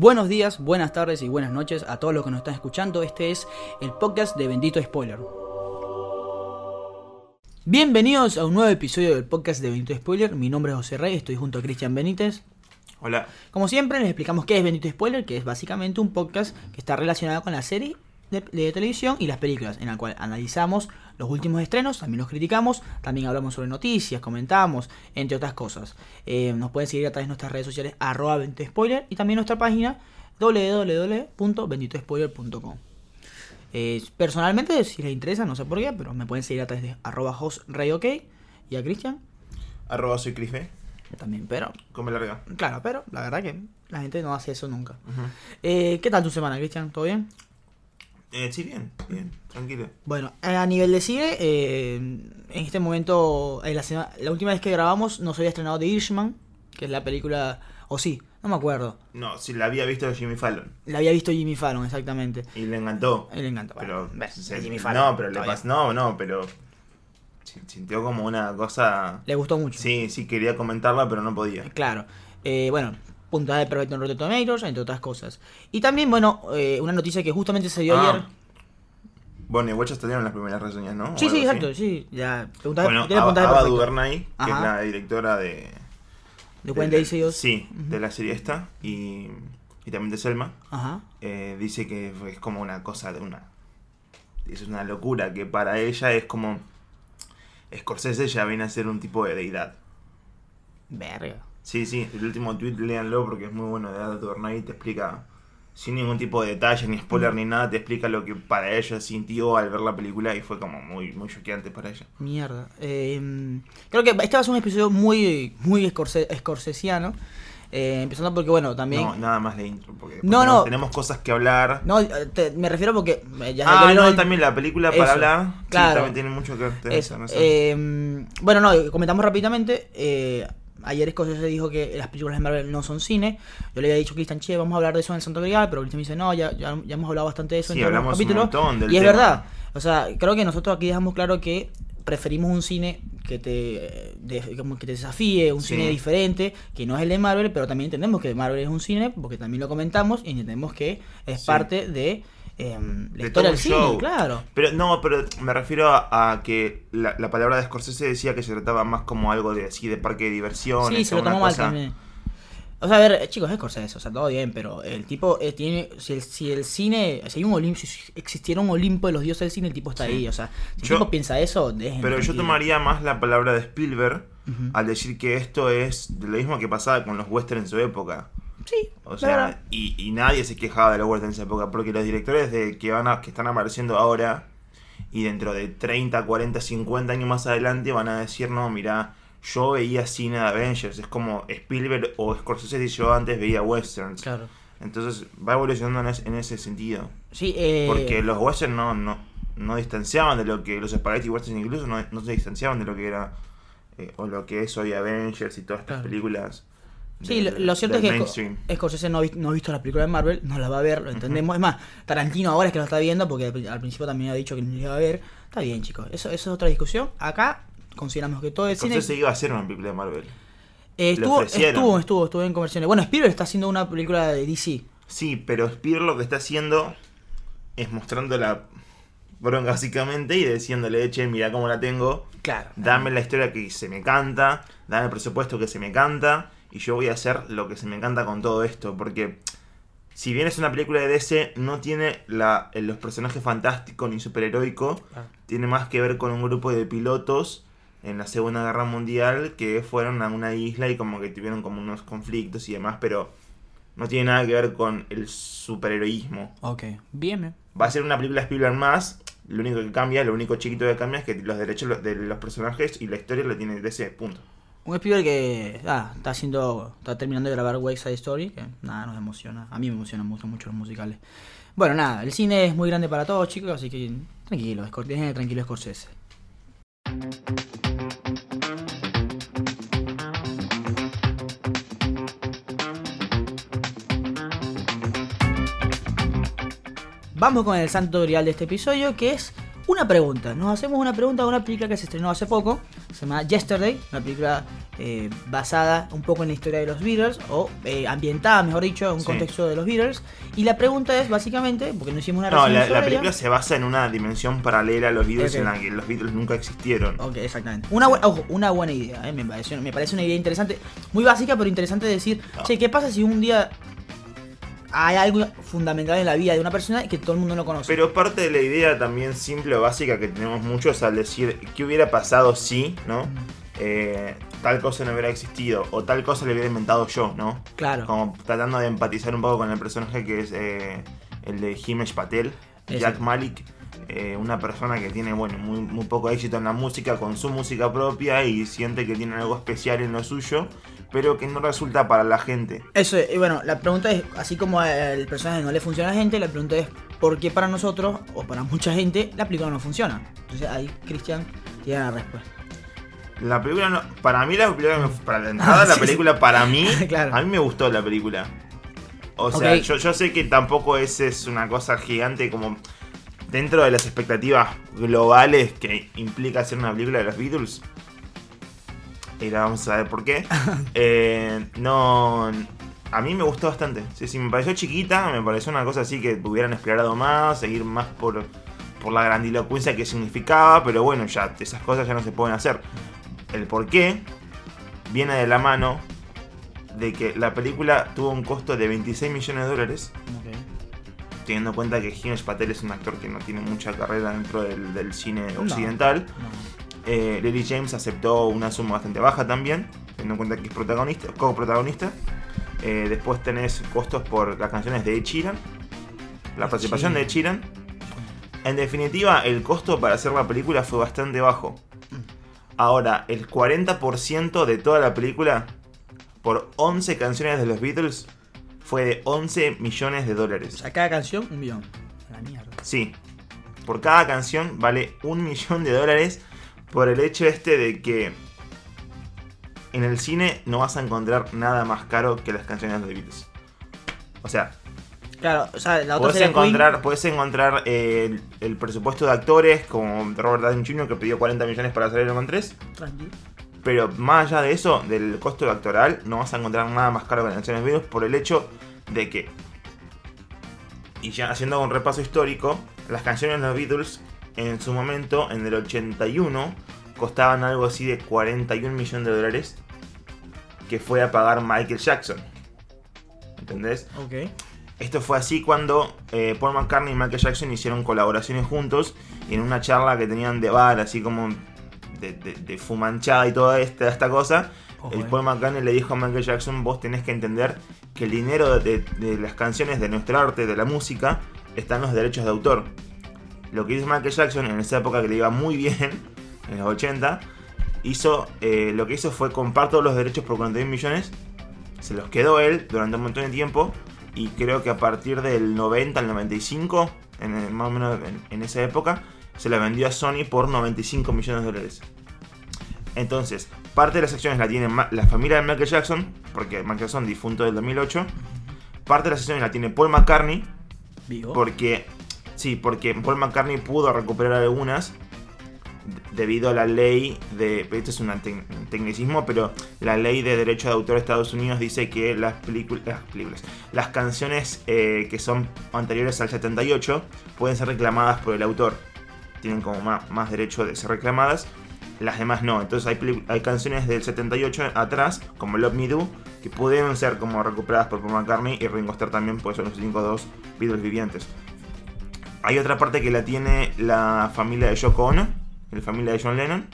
Buenos días, buenas tardes y buenas noches a todos los que nos están escuchando. Este es el podcast de Bendito Spoiler. Bienvenidos a un nuevo episodio del podcast de Bendito Spoiler. Mi nombre es José Rey, estoy junto a Cristian Benítez. Hola. Como siempre, les explicamos qué es Bendito Spoiler, que es básicamente un podcast que está relacionado con la serie de, de televisión y las películas, en el cual analizamos los últimos estrenos, también los criticamos, también hablamos sobre noticias, comentamos, entre otras cosas. Eh, nos pueden seguir a través de nuestras redes sociales, arroba Spoiler, y también nuestra página www.benditospoiler.com. Eh, personalmente, si les interesa, no sé por qué, pero me pueden seguir a través de arroba hostRayOK y a Cristian Arroba soy Crisbe. también, pero Come larga. claro, pero la verdad que la gente no hace eso nunca. Eh, ¿Qué tal tu semana, Cristian? ¿Todo bien? Eh, sí, bien, bien, tranquilo. Bueno, eh, a nivel de cine, eh, en este momento, eh, la, sema- la última vez que grabamos nos había estrenado The Irishman, que es la película, o sí, no me acuerdo. No, si la había visto Jimmy Fallon. La había visto Jimmy Fallon, exactamente. Y le encantó. Él le encanta. Pero. Bueno, ves, se- es Jimmy Fallon. no, pero le Está pas- No, no, pero. sin- Sintió como una cosa. Le gustó mucho. Sí, sí, quería comentarla, pero no podía. Claro. Eh, bueno, puntaje perfecto en Rotten Tomatoes, entre otras cosas. Y también, bueno, eh, una noticia que justamente se dio Ah, ayer. Bueno, igual ya salieron las primeras reseñas, ¿no? Sí, sí, exacto, sí. Ya, puntaje, Bueno, tiene Ava perfecto. DuVernay, que es la directora de. De 46 Sí, de la serie esta. Y, y también de Selma. Ajá. eh, dice que es como una cosa de una. Es una locura que para ella es como. Scorsese ya viene a ser un tipo de deidad. Verga. Sí, sí, el último tweet léanlo porque es muy bueno de Ada Duvernay y te explica, sin ningún tipo de detalle, ni spoiler, ni nada, te explica lo que para ella sintió al ver la película y fue como muy, muy choqueante para ella. Mierda. Eh, creo que este va a ser un episodio muy, muy escorse- escorsesiano. Eh, empezando porque, bueno, también. No, nada más de intro, porque No, porque no. tenemos cosas que hablar. No, te- me refiero porque. eh, ya ah, no, también la película Eso, para hablar, claro. sí, también tiene mucho que ver. eh, bueno, no, comentamos rápidamente. eh, ayer Scorsese dijo que las películas de Marvel no son cine. Yo le había dicho a Cristian, che, vamos a hablar de eso en el Santo Grial, pero Cristian me dice, no, ya, ya, ya hemos hablado bastante de eso Sí, en hablamos un montón del y es verdad. O sea, creo que nosotros aquí dejamos claro que preferimos un cine que te, de- como que te desafíe, un Sí. cine diferente, que no es el de Marvel, pero también entendemos que Marvel es un cine, porque también lo comentamos, y entendemos que es Sí. parte de em, la De todo cine, show. claro. Pero no, pero me refiero a, a que la, la palabra de Scorsese decía que se trataba más como algo de así de parque de diversiones. Sí, se lo tomó mal también. O sea, a ver, chicos, es Scorsese, o sea, todo bien, pero el tipo eh, tiene. Si el, si el cine. Si, hay un Olimpo, si existiera un Olimpo de los dioses del cine, el tipo está Sí. ahí. O sea, si Yo- el tipo piensa eso, déjenme Pero yo tomaría más la palabra de Spielberg al decir que esto es lo mismo que pasaba con los westerns en su época. Sí, O sea, y, y nadie se quejaba de los westerns en esa época, porque los directores de que van a, que están apareciendo ahora y dentro de 30, 40, 50 años más adelante van a decir, no, mira, yo veía cine de Avengers, es como Spielberg o Scorsese dice yo antes veía westerns. Claro. Entonces va evolucionando en, es- en ese sentido. Sí, eh. Porque los westerns no, no, no distanciaban de lo que, los spaghetti westerns incluso no, no se distanciaban de lo que era, eh, o lo que es hoy Avengers y todas estas Claro. películas. Sí, lo, del- lo cierto es que mainstream. Sco- Scorsese no, no ha visto la película de Marvel, no la va a ver, lo entendemos. Es más, Tarantino ahora es que lo está viendo, porque al pri- al principio también ha dicho que no la iba a ver. Está bien, chicos, eso, eso es otra discusión. Acá consideramos que todo el cine. Scorsese iba a hacer una película de Marvel. Eh, estuvo, estuvo, estuvo, estuvo en conversiones. Bueno, Spielberg está haciendo una película de DC. Sí, pero Spielberg lo que está haciendo es mostrando la bronca básicamente y diciéndole, che, mira cómo la tengo, Claro. dame la historia que se me canta, dame el presupuesto que se me canta y yo voy a hacer lo que se me canta con todo esto, porque si bien es una película de DC, no tiene la, los personajes fantásticos ni superheroicos, Claro. tiene más que ver con un grupo de pilotos en la Segunda Guerra Mundial que fueron a una isla y como que tuvieron como unos conflictos y demás, pero no tiene nada que ver con el superheroísmo. Ok, bien, bien. Va a ser una película Spielberg más, lo único que cambia, lo único chiquito que cambia es que los derechos de los personajes y la historia la tiene DC, punto. Un Spielberg que ah, está haciendo, está terminando de grabar West Side Story, que nada, nos emociona. A mí me emocionan mucho, mucho los musicales. Bueno, nada, el cine es muy grande para todos, chicos, así que tranquilo, Scor- dejen tranquilo Scorsese. Vamos con el santo grial de este episodio, que es una pregunta. Nos hacemos una pregunta de una película que se estrenó hace poco, se llama Yesterday, una película eh, basada un poco en la historia de los Beatles, o eh, ambientada, mejor dicho, en un Sí. contexto de los Beatles. Y la pregunta es, básicamente, porque no hicimos una No, la, película se basa en una dimensión paralela a los Beatles en la que los Beatles nunca existieron. Ok, exactamente. Una, bu- ojo, una buena idea, eh, me, pareció, me parece una idea interesante, muy básica, pero interesante de decir, No. che, ¿qué pasa si un día hay algo fundamental en la vida de una persona que todo el mundo no conoce? Pero parte de la idea también simple o básica que tenemos muchos al decir qué hubiera pasado si, ¿no? Eh, tal cosa no hubiera existido o tal cosa le hubiera inventado yo, ¿no? claro. Como tratando de empatizar un poco con el personaje que es eh, el de Himesh Patel, Ese. Jack Malik, eh, una persona que tiene bueno muy, muy poco éxito en la música con su música propia y siente que tiene algo especial en lo suyo, pero que no resulta para la gente. Eso, es, y bueno, la pregunta es, así como el personaje no le funciona a la gente, la pregunta es, ¿por qué para nosotros, o para mucha gente, la película no funciona? Entonces ahí Cristian tiene la respuesta. La película no, para mí la película para la entrada Ah, la película para mí Claro. a mí me gustó la película. O sea, yo, yo sé que tampoco es, es una cosa gigante como dentro de las expectativas globales que implica hacer una película de los Beatles. Y ahora vamos a ver por qué. Eh, no. A mí me gustó bastante. Sí, sí, me pareció chiquita, me pareció una cosa así que hubieran explorado más, seguir más por, por la grandilocuencia que significaba, pero bueno, ya esas cosas ya no se pueden hacer. El por qué viene de la mano de que la película tuvo un costo de 26 millones de dólares, teniendo en cuenta que Himesh Patel es un actor que no tiene mucha carrera dentro del, del cine No. occidental. No. Eh, Lily James aceptó una suma bastante baja también, teniendo en cuenta que es protagonista, co-protagonista. Eh, después tenés costos por las canciones de Sheeran, la participación de. Sheeran. En definitiva, el costo para hacer la película fue bastante bajo. Ahora, el 40% de toda la película, por 11 canciones de los Beatles, fue de 11 millones de O dólares. sea, cada canción, un millón. La mierda. Sí. Por cada canción vale un millón de dólares por el hecho este de que en el cine no vas a encontrar nada más caro que las canciones de los Beatles. O sea, Claro, o sea, la otra sería encontrar, Queen. puedes encontrar eh, el, el presupuesto de actores como Robert Downey Jr. que pidió 40 millones para hacer Iron Man 3. Tranqui. Pero más allá de eso, del costo actoral, no vas a encontrar nada más caro que las canciones de Beatles por el hecho de que, y ya haciendo un repaso histórico, las canciones de los Beatles en su momento, en el 81, costaban algo así de 41 millones de dólares que fue a pagar Michael Jackson. ¿Entendés? Ok. Esto fue así cuando eh, Paul McCartney y Michael Jackson hicieron colaboraciones juntos y en una charla que tenían de bar, así como de, de- de fumanchada y toda esta, esta cosa, Ojo, el eh. Paul McCartney le dijo a Michael Jackson, vos tenés que entender que el dinero de, de las canciones, de nuestro arte, de la música, están los derechos de autor. Lo que hizo Michael Jackson en esa época que le iba muy bien, en los 80, hizo, eh, lo que hizo fue comprar todos los derechos por 41 millones, se los quedó él durante un montón de tiempo y creo que a partir del 90 al 95, en, más o menos en, en esa época, se la vendió a Sony por 95 millones de dólares. Entonces, parte de las acciones la tiene la familia de Michael Jackson, porque Michael Jackson difunto del 2008. Parte de las acciones la tiene Paul McCartney, Vivo. porque sí, porque Paul McCartney pudo recuperar algunas debido a la ley de esto es un tecnicismo, pero la ley de derecho de autor de Estados Unidos dice que las películas, las, canciones eh, que son anteriores al 78 pueden ser reclamadas por el autor. Tienen como más, más derecho de ser reclamadas. Las demás no. Entonces hay, hay canciones del 78 atrás, como Love Me Do, que pudieron ser como recuperadas por Paul McCartney y Ringo Starr también, pues son los únicos dos Beatles vivientes. Hay otra parte que la tiene la familia de Yoko Ono, la familia de John Lennon.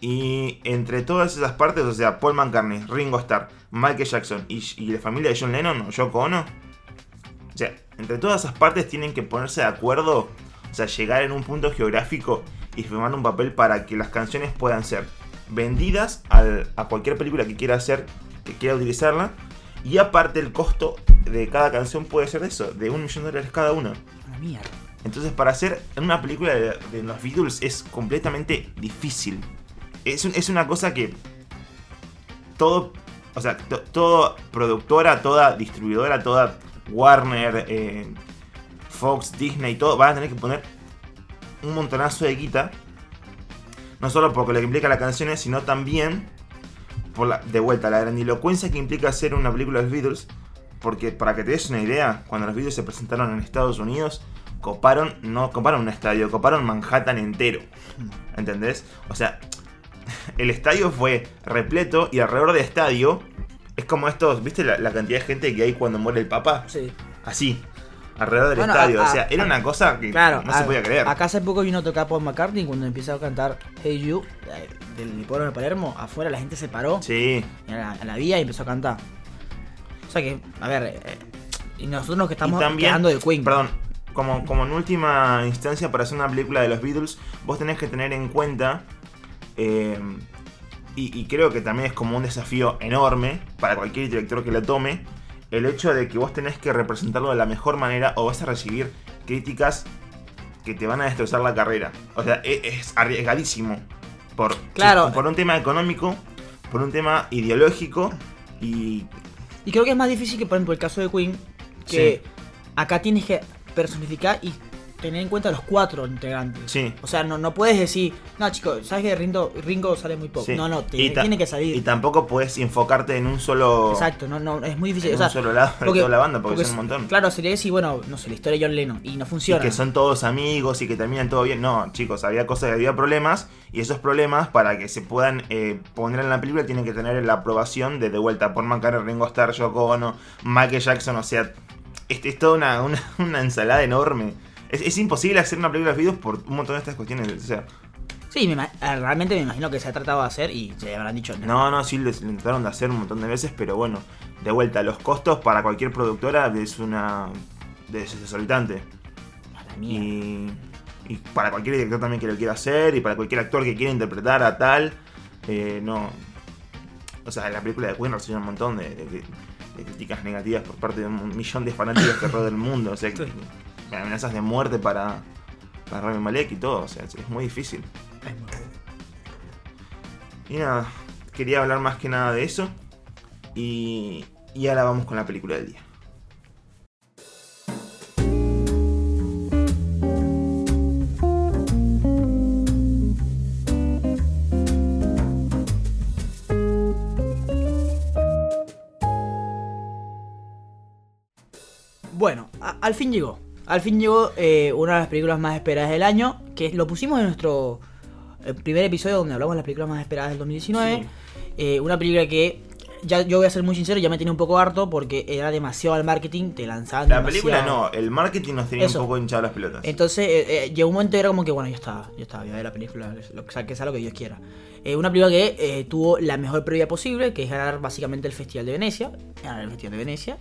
Y entre todas esas partes, o sea, Paul McCartney, Ringo Starr, Michael Jackson y, la familia de John Lennon o Yoko Ono, o sea, entre todas esas partes tienen que ponerse de acuerdo, o sea, llegar en un punto geográfico y firmar un papel para que las canciones puedan ser vendidas a cualquier película que quiera hacer, que quiera utilizarla. Y aparte el costo de cada canción puede ser eso, de un millón de dólares cada una. Entonces para hacer una película de, los Beatles es completamente difícil. Es, es una cosa que todo, o sea, to- productora, toda distribuidora, toda Warner, eh, Fox, Disney, todo, van a tener que poner un montonazo de guita. No solo por lo que implica las canciones, sino también por la, de vuelta, la grandilocuencia que implica hacer una película de los Beatles. Porque para que te des una idea, cuando los Beatles se presentaron en Estados Unidos, coparon, no coparon un estadio, coparon Manhattan entero. ¿Entendés? O sea, el estadio fue repleto y alrededor del estadio es como estos, ¿viste la, la cantidad de gente que hay cuando muere el Papa? Sí. Así, alrededor del Bueno, estadio. a- o sea, era una cosa que Claro, no se a- podía creer. Acá hace poco vino a tocar Paul McCartney cuando empieza a cantar Hey You eh, del hipódromo de Palermo. Afuera la gente se paró Sí, a la, a la vía y empezó a cantar. O sea que, a ver, eh, y nosotros nos que estamos también, quedando de Queen. perdón, como, como en última instancia para hacer una película de los Beatles, vos tenés que tener en cuenta, eh, y, y creo que también es como un desafío enorme para cualquier director que lo tome, el hecho de que vos tenés que representarlo de la mejor manera o vas a recibir críticas que te van a destrozar la carrera. O sea, e- es, arriesgadísimo. Por, Claro. por un tema económico, por un tema ideológico y Y creo que es más difícil que, por ejemplo, el caso de Queen, que acá tienes que personificar y tener en cuenta los cuatro integrantes. Sí. O sea, no, no puedes decir, no, chicos, ¿sabes que Ringo, Ringo sale muy poco? Sí. No, no, Y tiene, que salir. Y tampoco puedes enfocarte en un solo. Exacto, no, no, es muy difícil. En o sea, un solo lado de toda la banda, porque son un montón. Claro, sería decir, bueno, no sé, la historia de John Lennon y no Y funciona. que son todos amigos y que terminan todo bien. No, chicos, había cosas, había problemas. Y esos problemas, para que se puedan eh, poner en la película, tienen que tener la aprobación de de vuelta por McCartney, Ringo Starr, Yoko Ono, Michael Jackson. O sea, es, es toda una, una, una ensalada enorme. Es, es imposible hacer una película de videos por un montón de estas cuestiones. O sea, Sí, me eh, realmente me imagino que se ha tratado de hacer y se habrán dicho, No, no, sí, lo lo intentaron de hacer un montón de veces, pero bueno, de vuelta, los costos para cualquier productora es una. es desorbitante. Y, y para cualquier director también que lo quiera hacer, y para cualquier actor que quiera interpretar a tal, eh, no. O sea, la película de Queen recibió un montón de, de- de críticas negativas por parte de un millón de fanáticos que rodean el mundo. O sea, que- amenazas de muerte para, para Rami Malek y todo. O sea, es, muy difícil. Y nada, quería hablar más que nada de eso. Y, y ahora vamos con la película del día. Bueno, al fin llegó. Al fin llegó eh, una de las películas más esperadas del año, que lo pusimos en nuestro eh, primer episodio donde hablamos de las películas más esperadas del 2019. Sí. Eh, una película que, ya yo voy a ser muy sincero, ya me tenía un poco harto porque era demasiado al marketing, te lanzaban La demasiado. película no, el marketing nos tenía Eso. un poco hinchado las pelotas. Entonces eh, eh, llegó un momento y era como que, bueno, ya está, ya está, voy a ver la película, lo que sea, que sea lo que Dios quiera. Una película que tuvo la mejor previa posible, que es ganar básicamente el Festival de Venecia. Ganar el Festival de Venecia.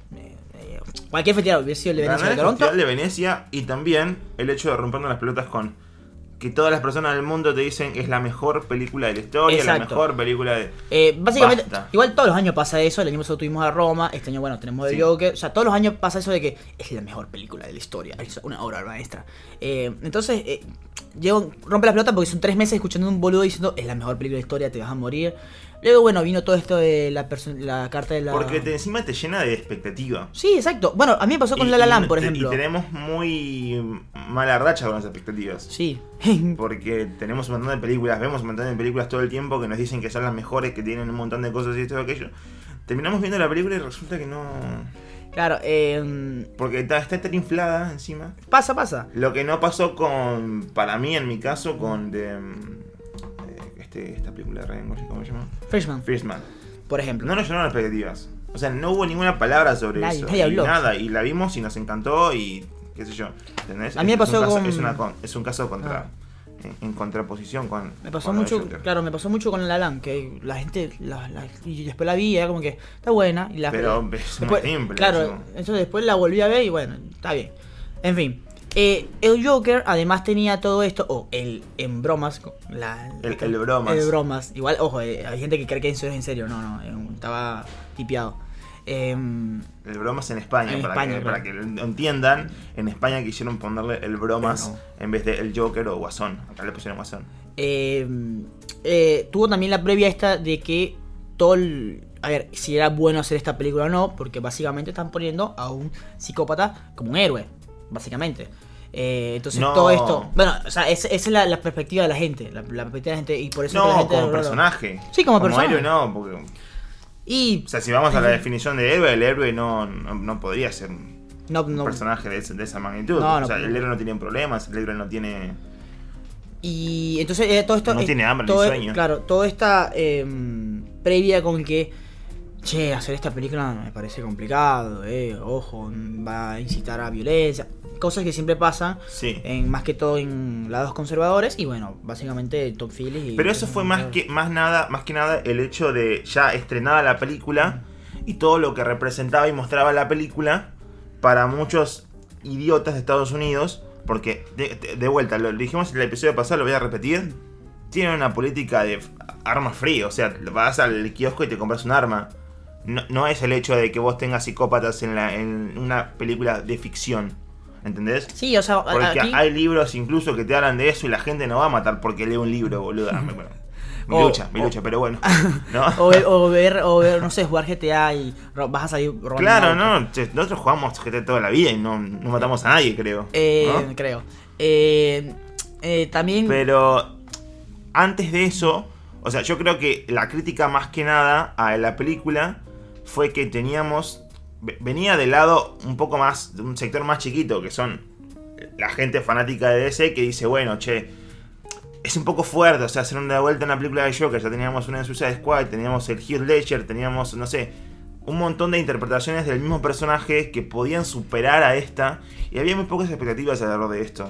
Cualquier festival, hubiera sido el de Venecia o el Toronto. Festival de Venecia y también el hecho de rompernos las pelotas con que todas las personas del mundo te dicen es la mejor película de la historia, la Exacto. mejor película de... Eh, básicamente, Basta. igual todos los años pasa eso. El año pasado tuvimos a Roma, este año, bueno, tenemos el Sí. Joker. O sea, todos los años pasa eso de que es la mejor película de la historia. Es una obra maestra. Eh, entonces, eh, llego, rompe la pelota porque son tres meses escuchando a un boludo diciendo es la mejor película de la historia, te vas a morir. Luego, bueno, vino todo esto de la, la carta de la. Porque te, encima te llena de expectativa. Sí, exacto. Bueno, a mí me pasó con Y- La La Land, por ejemplo. Y tenemos muy mala racha con las expectativas. Sí. Porque tenemos un montón de películas, vemos un montón de películas todo el tiempo que nos dicen que son las mejores, que tienen un montón de cosas y esto y aquello. Terminamos viendo la película y resulta que no... claro, eh, Porque está, está tan inflada encima. pasa, pasa. Lo que no pasó con, para mí en mi caso, con de, este, esta película de Ryan Gosling, ¿cómo se llama? Freshman, First Man. por ejemplo. No nos llenaron expectativas. O sea, no hubo ninguna palabra sobre Nadie- eso. nadie habló. nada, y la vimos y nos encantó y qué sé yo. ¿Entendés? A mí me Es- es un pasó caso- con- Es, una con- es un caso contra... Ah. En, en contraposición con... Me pasó con mucho, claro, me pasó mucho con La Land, que la gente, la, la- y después la vi, y era como que está buena. Y la, Pero es muy después- simple, Claro, eso. entonces después la volví a ver y bueno, está bien. En fin, eh, el Joker además tenía todo esto, o el en bromas, la, El- el bromas. El bromas. Igual, ojo, eh, hay gente que cree que eso es en serio, no, no, eh, estaba tipeado. Em, El bromas en España, En para, España, que, claro. para que lo entiendan. En España quisieron ponerle el bromas en vez de el Joker o Guasón. Acá le pusieron Guasón. Eh, tuvo también la previa esta de que todo el- A ver, si era bueno hacer esta película o no, porque básicamente están poniendo a un psicópata como un héroe, básicamente. Eh, entonces No. todo esto. Bueno, o sea, es- esa es la, la perspectiva de la gente. La, la perspectiva de la gente. Y por eso es que la No, gente como lo- lo- personaje. Sí, como personaje. héroe no, porque. Y. O sea, si vamos a la definición de héroe, el héroe no, no, no podría ser un No, no, personaje de, esa magnitud. No, o sea, el héroe no tiene problemas, el héroe no tiene. Y entonces eh, todo esto. No tiene hambre ni sueño. Claro, toda esta eh, previa con que. Che, hacer esta película me parece complicado, eh. Ojo, va a incitar a violencia. Cosas que siempre pasan. Sí. En, más que todo en lados conservadores. Y bueno, básicamente Top Phillips. Pero eso fue más que, más nada, más que nada el hecho de ya estrenada la película y todo lo que representaba y mostraba la película para muchos idiotas de Estados Unidos. Porque, de, de- de vuelta, lo dijimos en el episodio pasado, lo voy a repetir. Tienen una política de armas frías. O sea, vas al kiosco y te compras un arma. No, no es el hecho de que vos tengas psicópatas en, la, en una película de ficción. ¿Entendés? Sí, o sea, Porque aquí- hay libros incluso que te hablan de eso y la gente no va a matar porque lee un libro, boludo. Ah, me- bueno, mi O- lucha, mi o- lucha, pero bueno. ¿no? o, ver, o ver, o ver, no sé, jugar GTA y vas a salir robando Claro, no, nosotros jugamos GT toda la vida y no, no matamos a nadie, creo. Eh, ¿no? Creo. Eh, eh, también. Pero antes de eso, o sea, yo creo que la crítica más que nada a la película fue que teníamos. ve- Venía del lado un poco más, de un sector más chiquito, que son la gente fanática de DC que dice, bueno, che, es un poco fuerte, o sea, hacer una vuelta en la película de Joker, ya teníamos una en Suicide Squad, teníamos el Heath Ledger, teníamos, no sé, un montón de interpretaciones del mismo personaje que podían superar a esta, y había muy pocas expectativas alrededor de esto,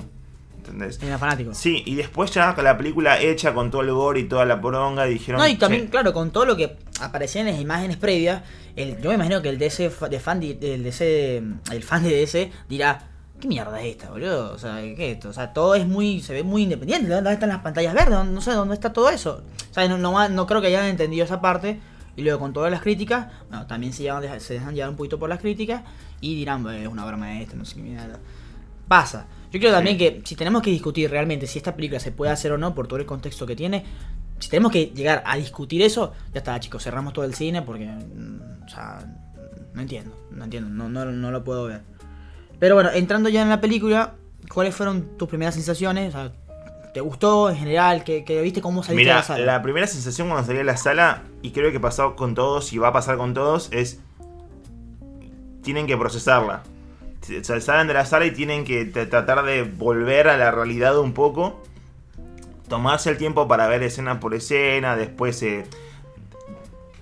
¿entendés? Era fanático. Sí, y después ya con la película hecha con todo el gore y toda la poronga, dijeron... No, y también, "Che, claro, con todo lo que aparecía en las imágenes previas, el, yo me imagino que el DC de fan de, el DC, el fan de DC dirá, ¿qué mierda es esta, boludo? O sea, ¿qué es esto? O sea, todo es muy, se ve muy independiente. ¿Dónde están las pantallas verdes? No sé dónde está todo eso. O sea, no, no, no creo que hayan entendido esa parte. Y luego con todas las críticas, bueno, también se, llevan- se dejan llevar un poquito por las críticas y dirán, "Bueno, es una obra maestra, no sé qué mierda. Pasa. Yo creo también que si tenemos que discutir realmente si esta película se puede hacer o no por todo el contexto que tiene, si tenemos que llegar a discutir eso, ya está, chicos, cerramos todo el cine porque, mm, o sea, no entiendo, no entiendo, no, no, no lo puedo ver. Pero bueno, entrando ya en la película, ¿cuáles fueron tus primeras sensaciones? O sea, ¿Te gustó en general? ¿Qué, qué viste? ¿Cómo saliste de la sala? la primera sensación cuando salí de la sala, y creo que pasó con todos y va a pasar con todos, es. Tienen que procesarla. Salen de la sala y tienen que tratar de volver a la realidad un poco. Tomarse el tiempo para ver escena por escena, después eh,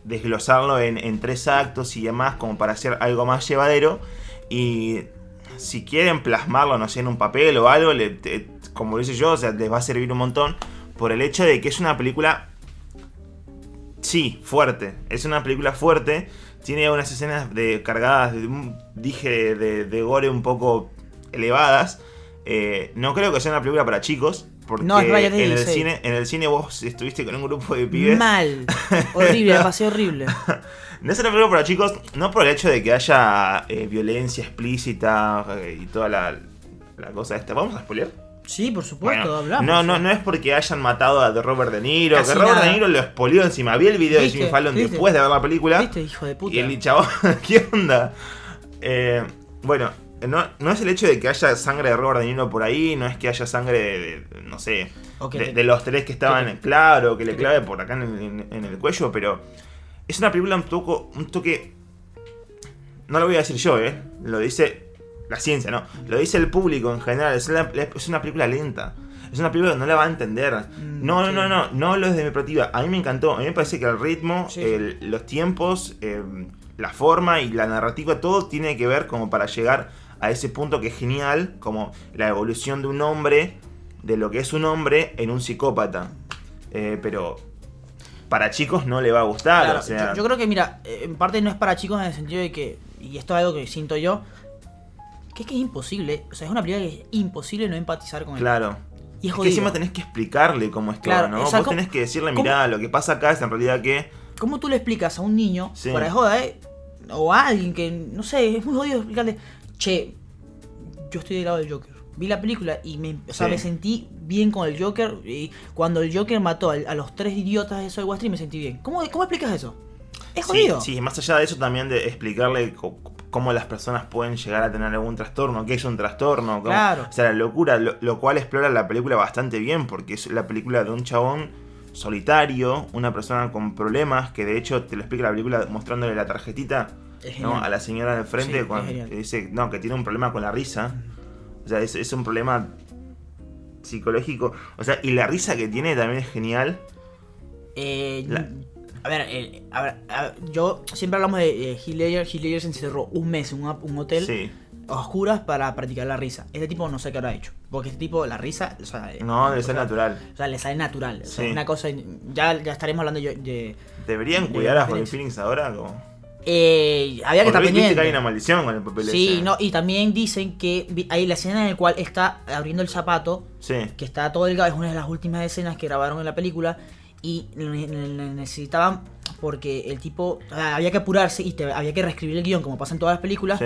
desglosarlo en, en tres actos y demás, como para hacer algo más llevadero. Y si quieren plasmarlo, no sé, en un papel o algo, le- como lo hice yo, o sea, les va a servir un montón. Por el hecho de que es una película. Sí, fuerte. Es una película fuerte. Tiene unas escenas de cargadas, de dije, de, de gore un poco elevadas. Eh, no creo que sea una película para chicos. Porque No, es en, el 16. cine, en el cine vos estuviste con un grupo de pibes. Mal. Horrible, la pasé horrible. No es una película para chicos, no por el hecho de que haya eh, violencia explícita eh, y toda la, la cosa esta. ¿Vamos a spoiler? Sí, por supuesto, Bueno, hablamos. no, no, no es porque hayan matado a Robert De Niro, Casi que Robert nada. De Niro lo expolió encima. Vi el video de. Jimmy Fallon ¿Viste? después de ver la película. ¿Viste, hijo de puta? Y el chabón, ¿qué onda? Eh, bueno, no, no es el hecho de que haya sangre de Robert De Niro por ahí, no es que haya sangre de, de- no sé, de, los tres que estaban, le- claro, que le clave por acá en el, en- en el cuello, pero es una película un, toco, un toque... No lo voy a decir yo, ¿eh? Lo dice la ciencia, ¿no? Lo dice el público en general, es una, es una película lenta. Es una película que no la va a entender. Mm, No, no, sí. no, no, no lo desde mi perspectiva. A mí me encantó. A mí me parece que el ritmo, Sí. el- los tiempos, eh, la forma y la narrativa, todo tiene que ver como para llegar a ese punto que es genial, como la evolución de un hombre, de lo que es un hombre en un psicópata. Eh, pero para chicos no le va a gustar. Claro, o sea, yo, yo creo que, mira, eh, en parte no es para chicos en el sentido de que, y esto es algo que siento yo, que es que es imposible, o sea, es una película que es imposible no empatizar con él. Claro. Y es Es que encima tenés que explicarle cómo es todo, Claro, ¿no? o sea, Vos ¿cómo- tenés que decirle, cómo- mirá, lo que pasa acá es en realidad que... ¿Cómo tú le explicas a un niño, Sí. de joda, eh? O a alguien que, no sé, es muy jodido explicarle, che, yo estoy del lado del Joker. Vi la película y me, o sea, Sí. me sentí bien con el Joker. Y cuando el Joker mató a, a los tres idiotas de Soy Wall Street, me sentí bien. ¿Cómo, cómo explicas eso? Es Sí, jodido. sí, más allá de eso también de explicarle cómo las personas pueden llegar a tener algún trastorno, qué es un trastorno, cómo- Claro. o sea, la locura, lo, lo cual explora la película bastante bien, porque es la película de un chabón solitario, una persona con problemas, que de hecho te lo explica la película mostrándole la tarjetita ¿no? a la señora del frente Sí, que dice no, que tiene un problema con la risa. O sea, es, es un problema psicológico. O sea, y la risa que tiene también es genial. Eh, La- A ver, eh, a ver, a yo siempre hablamos de eh, Heath Ledger. Heath Ledger se encerró un mes en una- un hotel Sí. a oscuras para practicar la risa. Este tipo no sé qué habrá hecho. Porque este tipo, la risa, o sea, No, ser sea, natural. O sea, le sale natural. O sea, Sí. una cosa. Ya, ya estaremos hablando yo- de. Deberían de cuidar a Joaquin Phoenix. Ahora. Como... Eh, había que estar pendiente. que hay una maldición con el papel Sí, ese. no, y también dicen que hay la escena en la cual está abriendo el zapato, Sí. que está todo delgado, es una de las últimas escenas que grabaron en la película y ne- ne- ne- necesitaban porque el tipo ah, había que apurarse y te- había que reescribir el guion como pasa en todas las películas Sí.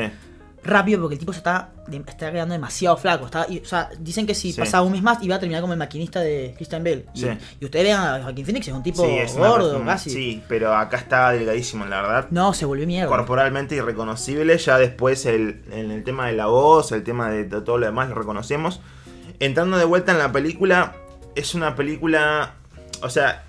rápido porque el tipo se está, está quedando demasiado flaco. Está, y, o sea, dicen que si Sí. pasaba un mes más iba a terminar como el maquinista de Christian Bale. Y, Sí. y ustedes vean a Joaquin Phoenix, es un tipo es gordo casi. Sí, pero acá está delgadísimo, la verdad. No, se volvió mierda. corporalmente irreconocible. Ya después el, en el tema de la voz, el tema de to- todo lo demás lo reconocemos. Entrando de vuelta en la película, es una película. O sea,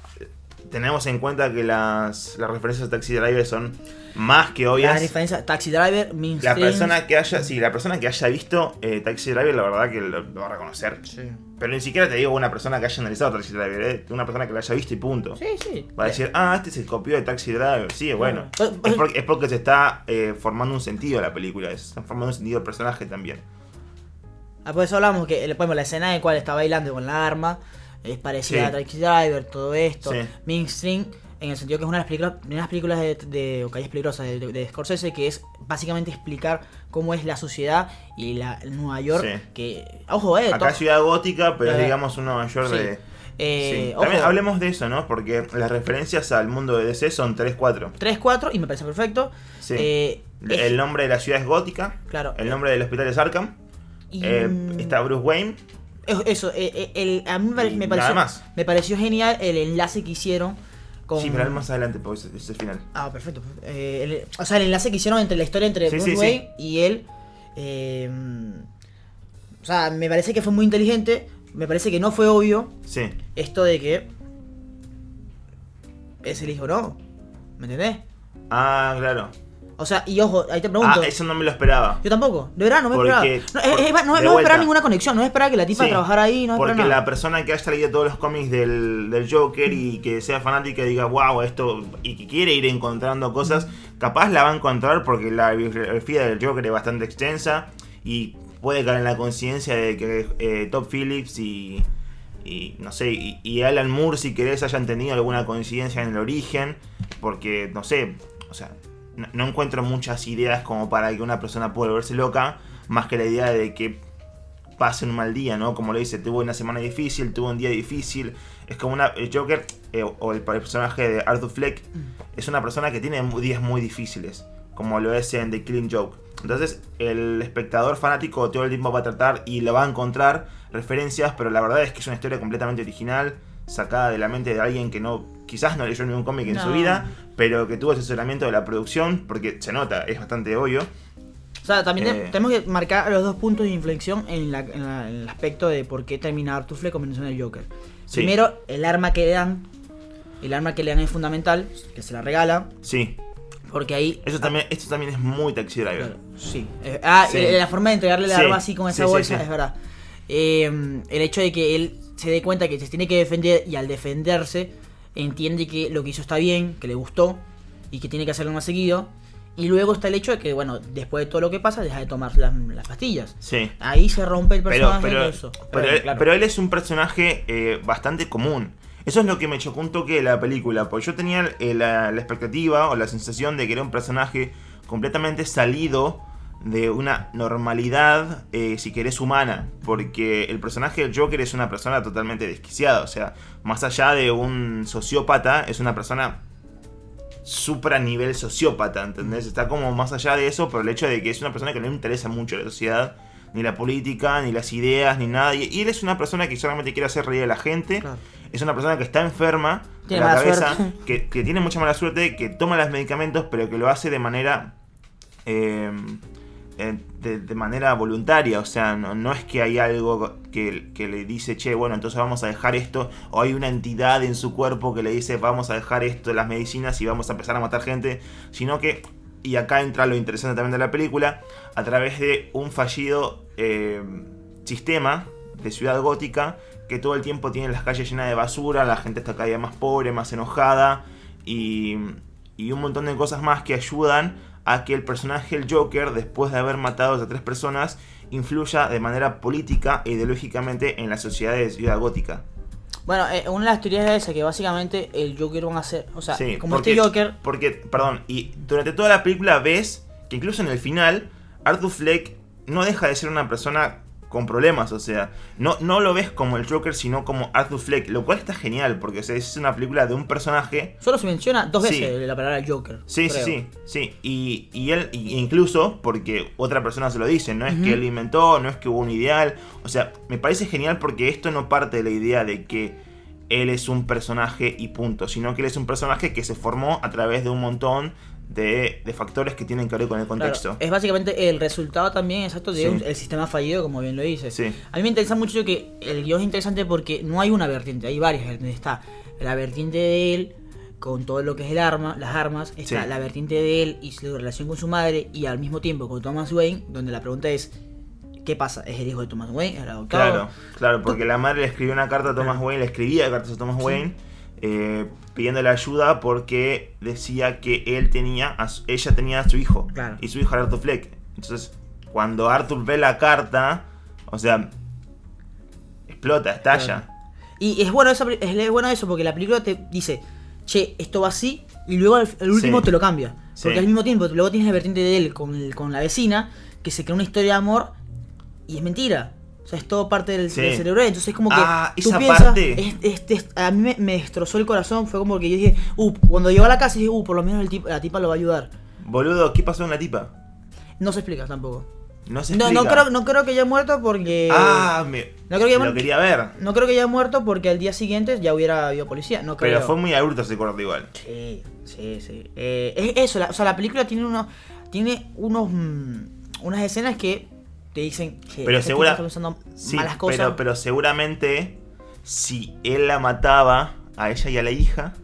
tenemos en cuenta que las, las referencias a Taxi Driver son más que La obvias. diferencia, Taxi Driver, Mean La Streets. persona que haya, sí, la persona que haya visto eh, Taxi Driver, la verdad que lo, lo va a reconocer. Sí. Pero ni siquiera te digo una persona que haya analizado Taxi Driver, eh, una persona que lo haya visto y punto. Sí, sí. Va a decir, ah, este se copió de Taxi Driver. Sí, bueno. Es porque, es porque se está eh, formando un sentido a la película. Se está formando un sentido al personaje también. Ah, por eso hablamos que por ejemplo, la escena en la cual está bailando con la arma es parecida Sí. a Taxi Driver, todo esto. Sí. Mainstream, en el sentido que es una de las películas, una de las películas de, de o Calles Peligrosas de, de- de Scorsese que es básicamente explicar cómo es la sociedad y la Nueva York. Sí. Que, ojo, eh. Acá es ciudad gótica, pero es Eh, digamos un Nueva York de. Eh, ojo, También hablemos de eso, ¿no? Porque las referencias al mundo de DC son 3-4. 3-4 y me parece perfecto. Sí. Eh, es- El nombre de la ciudad es gótica. Claro. El nombre del hospital es Arkham. y- Eh, está Bruce Wayne. Eso, eh, eh, el- a mí me, pareció, más. me pareció genial el enlace que hicieron con... Sí, pero más adelante, ese es el final. Ah, perfecto. Eh, el- o sea, el enlace que hicieron entre la historia entre Sí, Bruce sí, sí. Wayne y él. eh, o sea, me parece que fue muy inteligente. Me parece que no fue obvio Sí. esto de que es el hijo, ¿no? ¿Me entendés? Ah, claro. O sea, y ojo, ahí te pregunto. Ah, eso no me lo esperaba. Yo tampoco, de verdad, no me esperaba. No, por- es- es- no, no esperaba ninguna conexión, no esperaba que la tipa Sí, trabajara ahí, no Porque la persona que haya leído todos los cómics del, del Joker y que sea fanática y diga, wow, esto, y que quiere ir encontrando cosas, capaz la va a encontrar porque la bibliografía del Joker es bastante extensa y puede caer en la conciencia de que eh, Top Phillips y, y, no sé, y, y Alan Moore, si querés, hayan tenido alguna coincidencia en el origen, porque, no sé, o sea, no, encuentro muchas ideas como para que una persona pueda volverse loca, más que la idea de que pase un mal día, ¿no? Como le dice, tuvo una semana difícil, tuvo un día difícil. Es como una. El Joker, eh, o el, el personaje de Arthur Fleck, es una persona que tiene días muy difíciles, como lo es en The Killing Joke. Entonces, el espectador fanático todo el tiempo va a tratar y le va a encontrar referencias, pero la verdad es que es una historia completamente original, sacada de la mente de alguien que no. Quizás no leyó ningún cómic en su vida, pero que tuvo asesoramiento de la producción, porque se nota, es bastante obvio. O sea, también Eh. tenemos que marcar los dos puntos de inflexión en, la- en la- en el aspecto de por qué termina Arthur Fleck convirtiéndose en el Joker. Sí. Primero, el arma que le dan. El arma que le dan es fundamental, que se la regala, Sí, porque ahí... eso también, esto también es muy taxi driver. Claro, sí. Eh, ah, Sí. eh, la forma de entregarle el Sí, arma así con esa bolsa es verdad. Eh, el hecho de que él se dé cuenta que se tiene que defender y al defenderse entiende que lo que hizo está bien, que le gustó y que tiene que hacerlo más seguido. Y luego está el hecho de que, bueno, después de todo lo que pasa, deja de tomar las, las pastillas. Sí. Ahí se rompe el personaje pero, eso. pero, él, claro. pero él es un personaje eh, bastante común. Eso es lo que me chocó un toque de la película. Porque yo tenía eh, la, la expectativa o la sensación de que era un personaje completamente salido de una normalidad, eh, si querés, humana. Porque el personaje del Joker es una persona totalmente desquiciada. O sea, más allá de un sociópata, es una persona supra nivel sociópata, ¿entendés? Está como más allá de eso por el hecho de que es una persona que no le interesa mucho la sociedad, ni la política, ni las ideas, ni nada. Y, él es una persona que solamente quiere hacer reír a la gente. Claro. Es una persona que está enferma de la cabeza, que, que tiene mucha mala suerte, que toma los medicamentos, pero que lo hace de manera eh, de, de manera voluntaria. O sea, no, es que hay algo que, le dice, che, bueno, entonces vamos a dejar esto. O hay una entidad en su cuerpo que le dice, vamos a dejar esto las medicinas y vamos a empezar a matar gente. Sino que, y acá entra lo interesante también de la película, a través de un fallido eh, sistema de ciudad gótica que todo el tiempo tiene las calles llenas de basura, la gente está cada día más pobre, más enojada y, y un montón de cosas más que ayudan a que el personaje, el Joker, después de haber matado a tres personas, influya de manera política e ideológicamente en la sociedad de Ciudad Gótica. Bueno, eh, una de las teorías es esa, que básicamente el Joker van a ser, o sea, Sí, como porque, este Joker, Porque, perdón, y durante toda la película ves que incluso en el final, Arthur Fleck no deja de ser una persona con problemas, o sea, no, no lo ves como el Joker, sino como Arthur Fleck, lo cual está genial, porque o sea, es una película de un personaje solo se menciona dos Sí. veces la palabra Joker. Sí, creo. sí, sí, sí. Y, y él, y incluso, porque otra persona se lo dice, no es que él inventó, no es que hubo un ideal. O sea, me parece genial porque esto no parte de la idea de que él es un personaje y punto, sino que él es un personaje que se formó a través de un montón de, de factores que tienen que ver con el Claro, contexto. es básicamente el resultado también exacto de Sí. un- el sistema fallido, como bien lo dices. Sí. A mí me interesa mucho que el guion es interesante porque no hay una vertiente, hay varias vertientes. Está la vertiente de él con todo lo que es el arma, las armas, está Sí. la vertiente de él y su relación con su madre y al mismo tiempo con Thomas Wayne, donde la pregunta es ¿qué pasa? ¿Es el hijo de Thomas Wayne? ¿Es el adoptado? Claro, claro, porque la madre le escribió una carta a Thomas. Wayne, le escribía cartas a Thomas. Wayne eh, pidiéndole ayuda porque decía que él tenía, a su- ella tenía a su hijo Claro. y su hijo era Arthur Fleck. Entonces, cuando Arthur ve la carta, o sea, explota, estalla. Claro. Y es bueno, eso, es bueno eso porque la película te dice, che, esto va así, y luego al, al último Sí. te lo cambia. Porque Sí. al mismo tiempo, luego tienes la vertiente de él con, el- con la vecina, que se crea una historia de amor, y es mentira. Sea, es todo parte del, Sí. del cerebro. Entonces es como que Ah, tú esa piensas, parte. es- es- es- a mí me, me destrozó el corazón. Fue como que yo dije, uh, cuando llegó a la casa dije, uh, por lo menos el tip- la tipa lo va a ayudar. Boludo, ¿qué pasó con la tipa? No se explica tampoco. No se No, no explica. creo, no creo que haya muerto porque... Ah, me... No creo que lo haya- quería ver. No creo que haya muerto porque al día siguiente ya hubiera habido policía. No creo. Pero fue muy abrupto ese corte igual. Sí, sí, sí. Eh, es eso, la- o sea, la película tiene unos, tiene unos, mm, unas escenas que te dicen que Pero este segura- está Sí, malas cosas. pero, pero seguramente si él la mataba a ella y a la hija,